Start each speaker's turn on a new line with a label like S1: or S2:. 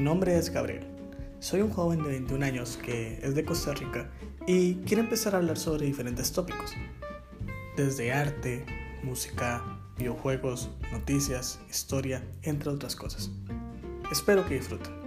S1: Mi nombre es Gabriel. Soy un joven de 21 años que es de Costa Rica y quiero empezar a hablar sobre diferentes tópicos, desde arte, música, videojuegos, noticias, historia, entre otras cosas. Espero que disfruten.